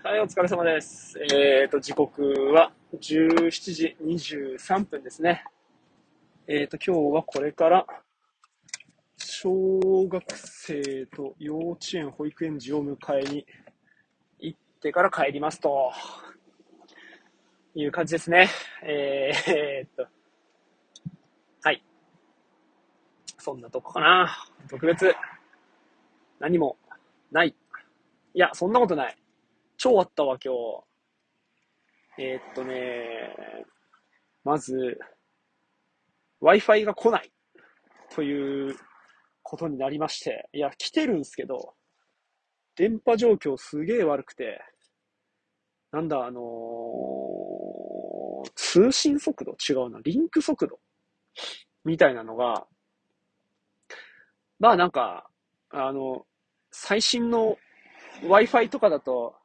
はい、お疲れ様です。えっ、と、時刻は17時23分ですね。えっ、と、今日はこれから、小学生と幼稚園、保育園児を迎えに行ってから帰りますと、いう感じですね。えーえーっと、はい。そんなとこかな。特別、何もない。いや、そんなことない。超あったわ、今日。えーっとね、まず、Wi-Fi が来ないということになりまして、いや、来てるんすけど、電波状況すげえ悪くて、なんだ、あのー通信速度違うな、リンク速度みたいなのが、まあなんか、あの、最新の Wi-Fi とかだと、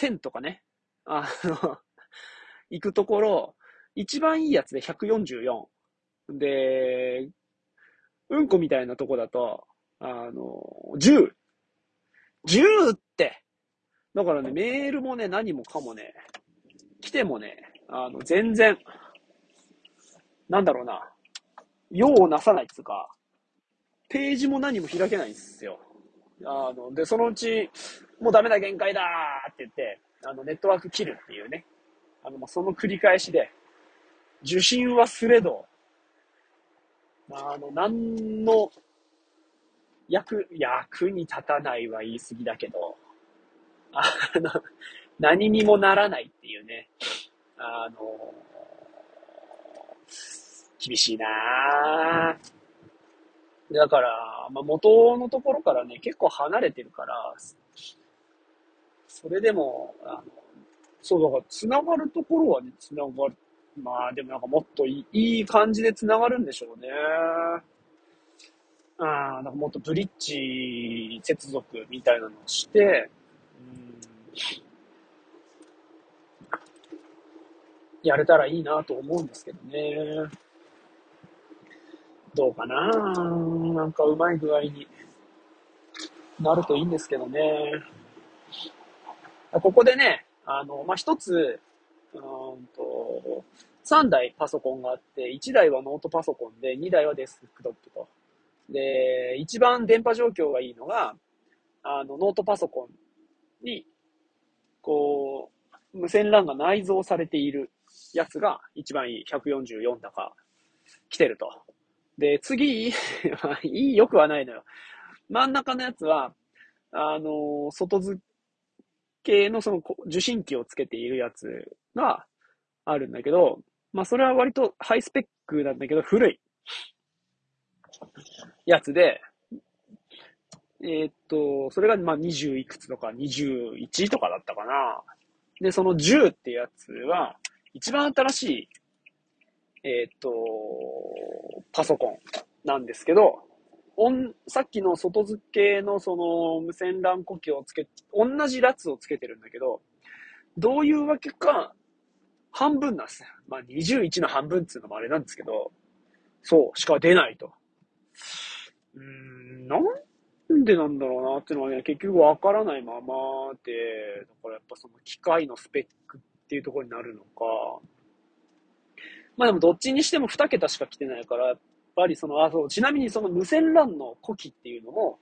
1000とかね、あの、行くところ、一番いいやつで144。で、うんこみたいなとこだと、あの、10。10ってだからね、メールもね、何もかもね、来てもね、あの、全然、なんだろうな、用をなさないっつうか、ページも何も開けないんですよ。あの、で、そのうち、もうダメだ、限界だって言って、あの、ネットワーク切るっていうね。あの、その繰り返しで、受信はすれど、まああの、何の役、役に立たないは言い過ぎだけど、あの、何にもならないっていうね、あの、厳しいな。だから、まあ、元のところからね、結構離れてるから、それでも、あの、そう、だから、繋がるところはね、繋がる。まあ、でもなんかもっといいいい感じで繋がるんでしょうね。ああ、なんかもっとブリッジ接続みたいなのをして、うん、やれたらいいなと思うんですけどね。どうかななんかうまい具合になるといいんですけどね。ここでね、あの、まあ、一つ、うんと、3台パソコンがあって、1台はノートパソコンで、2台はデスクトップと。で、一番電波状況がいいのが、あの、ノートパソコンに、こう、無線 LAN が内蔵されているやつが一番いい。144だか、来てると。で、次、ま あいい、よくはないのよ。真ん中のやつは、あの、外付けのその受信機をつけているやつがあるんだけど、まあそれは割とハイスペックなんだけど、古いやつで、えーっと、それがまあ20いくつとか21とかだったかな。で、その10ってやつは、一番新しい、えーっと、パソコンなんですけど、さっきの外付けのその無線 LAN 呼吸をつけ、同じラツをつけてるんだけど、どういうわけか、半分なんですね。まあ21の半分っていうのもあれなんですけど、そう、しか出ないと。うん、なんでなんだろうなっていうのはね、結局わからないままで、だからやっぱその機械のスペックっていうところになるのか、まあでもどっちにしても2桁しか来てないから、やっぱりその、あ、そう、ちなみにその無線 LAN の呼気っていうのも、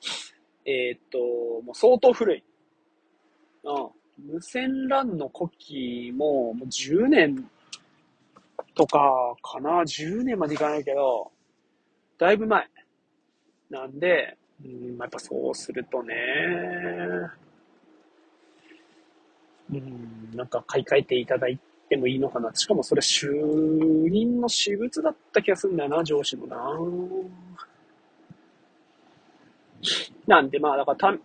えーっと、もう相当古い。うん。無線 LAN の呼気も、もう10年とかかな、10年までいかないけど、だいぶ前。なんで、うん、やっぱそうするとね、うん、なんか買い替えていただいてもいいのかな。しかもそれ、就任の私物だった気がするんだよな、上司のな。なんで、まあ、だから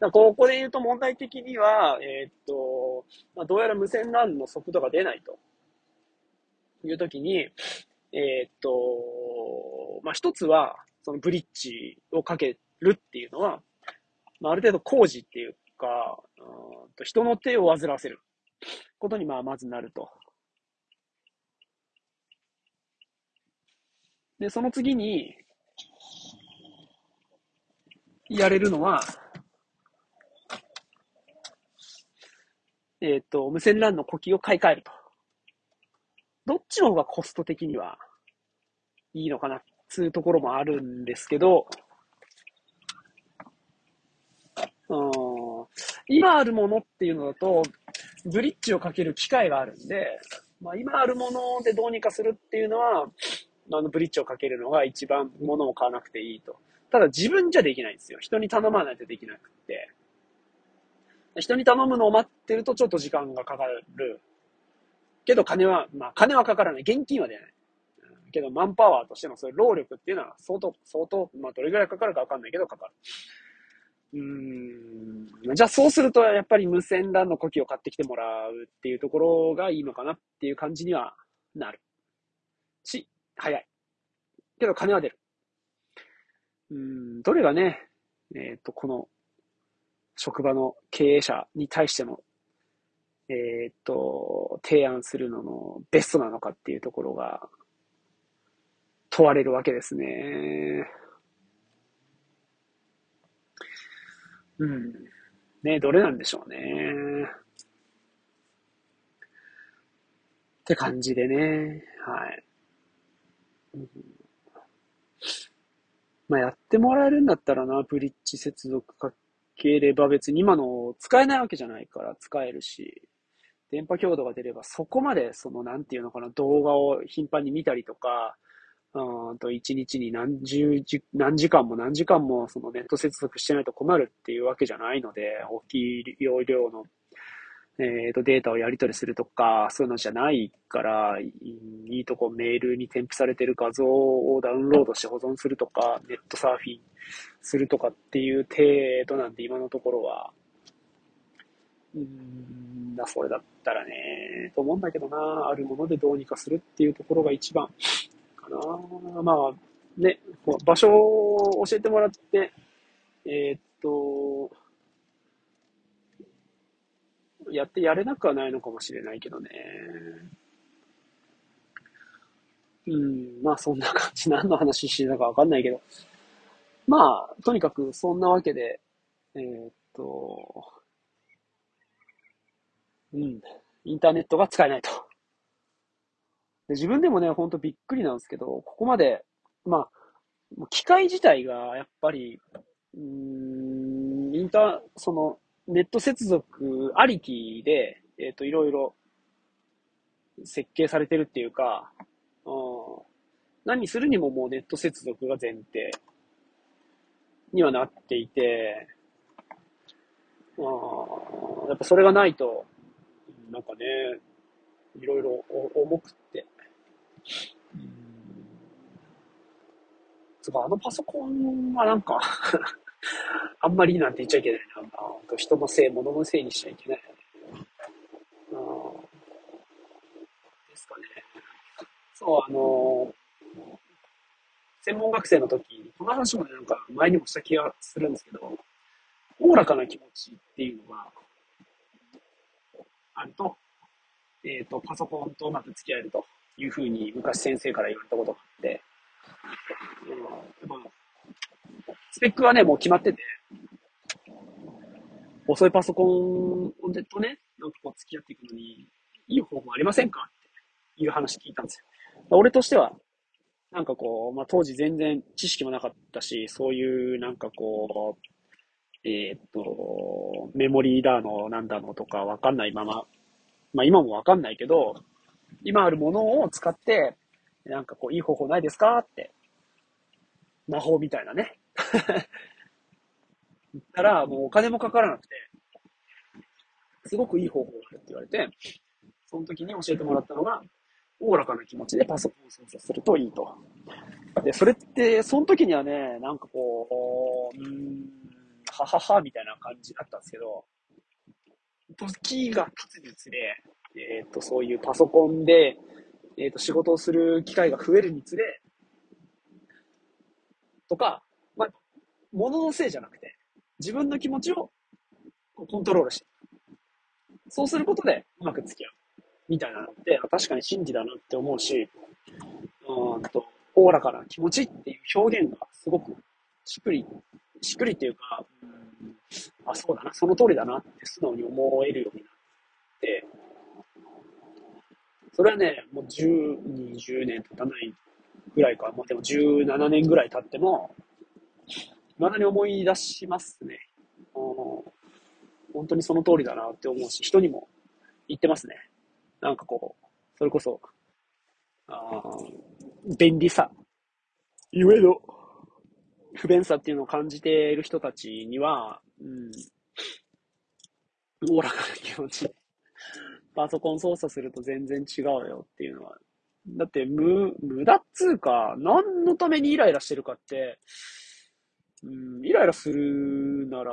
た、ここで言うと問題的には、えーっと、まあ、どうやら無線 LAN の速度が出ないというときに、えーっと、まあ、一つは、そのブリッジをかけるっていうのは、まあ、ある程度工事っていうか、うんと人の手を煩わせることに、まあ、まずなると。で、その次に、やれるのは、えっ、と、無線 LAN の呼吸を買い替えると。どっちの方がコスト的にはいいのかな、つうところもあるんですけど、うん、今あるものっていうのだと、ブリッジをかける機会があるんで、まあ、今あるものでどうにかするっていうのは、あの、ブリッジをかけるのが一番物を買わなくていいと。ただ自分じゃできないんですよ。人に頼まないとできなくって。人に頼むのを待ってるとちょっと時間がかかる。けど金は、まあ金はかからない。現金は出ない。けどマンパワーとしてのそういう労力っていうのは相当、相当、まあどれぐらいかかるかわかんないけどかかる。うん。じゃあそうするとやっぱり無線 LAN の呼吸を買ってきてもらうっていうところがいいのかなっていう感じにはなる。し、早い。けど金は出る。うん、どれがね、えっ、ー、と、この職場の経営者に対しての、えっ、ー、と、提案するののベストなのかっていうところが問われるわけですね。うん。ね、どれなんでしょうね。って感じでね。はい。うんまあ、やってもらえるんだったらな、ブリッジ接続かければ別に今の使えないわけじゃないから使えるし、電波強度が出ればそこまでそのなんていうのかな、動画を頻繁に見たりとか、うんと一日に何十時、何時間も何時間もそのネット接続してないと困るっていうわけじゃないので、大きい容量のえっ、ー、と、データをやり取りするとか、そういうのじゃないから、いいとこメールに添付されてる画像をダウンロードして保存するとか、ネットサーフィンするとかっていう程度なんで、今のところは、うーん、だ、それだったらね、と思うんだけどな、あるものでどうにかするっていうところが一番。かな。まあ、ね、場所を教えてもらって、えー、っと、やってやれなくはないのかもしれないけどね。うん、まあそんな感じ。何の話してたかわかんないけど。まあ、とにかくそんなわけで、えー、っと、うん、インターネットが使えないと。で自分でもね、ほんとびっくりなんですけど、ここまで、まあ、機械自体がやっぱり、うん、インター、その、ネット接続ありきで、えっ、ー、と、いろいろ設計されてるっていうか、うん、何するにももうネット接続が前提にはなっていて、うん、やっぱそれがないと、なんかね、いろいろ重くって、うん、つかあのパソコンはなんか あんまりなんて言っちゃいけないな。人のせい、物のせいにしちゃいけない。うん、ですかね。そう、あの専門学生の時、この話もなんか前にもした気がするんですけど、おおらかな気持ちっていうのがあると、えっ、ー、と、パソコンとうまく付き合えるというふうに昔先生から言われたことがあって、うん、まあスペックはね、もう決まってて、遅いパソコンとね、なんかこう付き合っていくのに、いい方法ありませんかっていう話聞いたんですよ。俺としては、なんかこう、まあ、当時全然知識もなかったし、そういうなんかこう、えー、っと、メモリーだの、なんだのとかわかんないまま、まあ今もわかんないけど、今あるものを使って、なんかこう、いい方法ないですか？って、魔法みたいなね、言ったら、もうお金もかからなくて、すごくいい方法があるって言われて、その時に教えてもらったのが、おおらかな気持ちでパソコンを操作するといいと。で、それって、その時にはね、なんかこう、うん、ははは、みたいな感じだったんですけど、時が経つにつれ、えっ、ー、と、そういうパソコンで、えっ、ー、と、仕事をする機会が増えるにつれ、とか、まあ、物のせいじゃなくて、自分の気持ちをコントロールして、そうすることでうまく付き合う。みたいなのって、確かに真理だなって思うし、うんと、おおらかな気持ちっていう表現がすごくしっくり、しっくりっていうか、うん、あ、そうだな、その通りだなって素直に思えるようになって、それはね、もう10、20年経たないぐらいか、まあでも17年ぐらい経っても、未だに思い出しますね。本当にその通りだなって思うし、人にも言ってますね。なんかこう、それこそ、あ便利さ、ゆえの不便さっていうのを感じている人たちには、うん、おおらかな気持ち。パソコン操作すると全然違うよっていうのは。だって無、無駄っつうか、何のためにイライラしてるかって、うん、イライラするなら、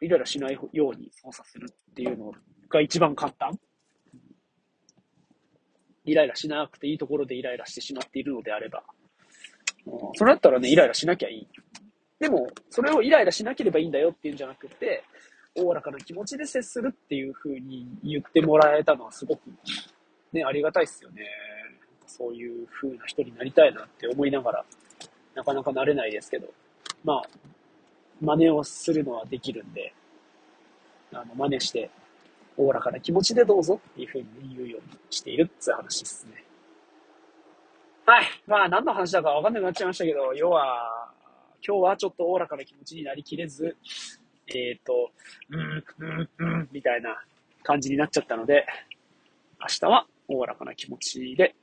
イライラしないように操作するっていうのが一番簡単。イライラしなくていいところでイライラしてしまっているのであれば、それだったらね、イライラしなきゃいい。でも、それをイライラしなければいいんだよっていうんじゃなくて、おおらかな気持ちで接するっていう風に言ってもらえたのはすごく、ね、ありがたいっすよね。そういう風な人になりたいなって思いながら、なかなかなれないですけど、まあ、真似をするのはできるんで、あの、真似して、おおらかな気持ちでどうぞっていう風に言うようにしているっていう話ですね。はい。まあ、何の話だかわかんなくなっちゃいましたけど、要は、今日はちょっとおおらかな気持ちになりきれず、えっ、ー、と、うん、うん、うん、みたいな感じになっちゃったので、明日はおおらかな気持ちで、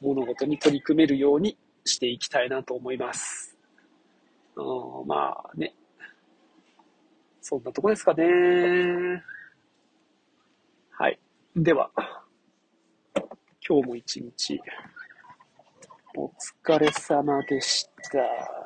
物事に取り組めるようにしていきたいなと思います。うん、まあね。そんなとこですかね。はい。では、今日も一日、お疲れ様でした。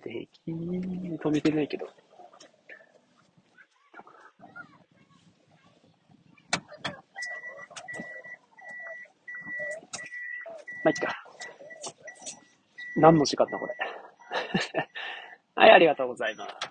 てて平気止めてないけど。まあ、いっか。何の時間だ、これ。はい、ありがとうございます。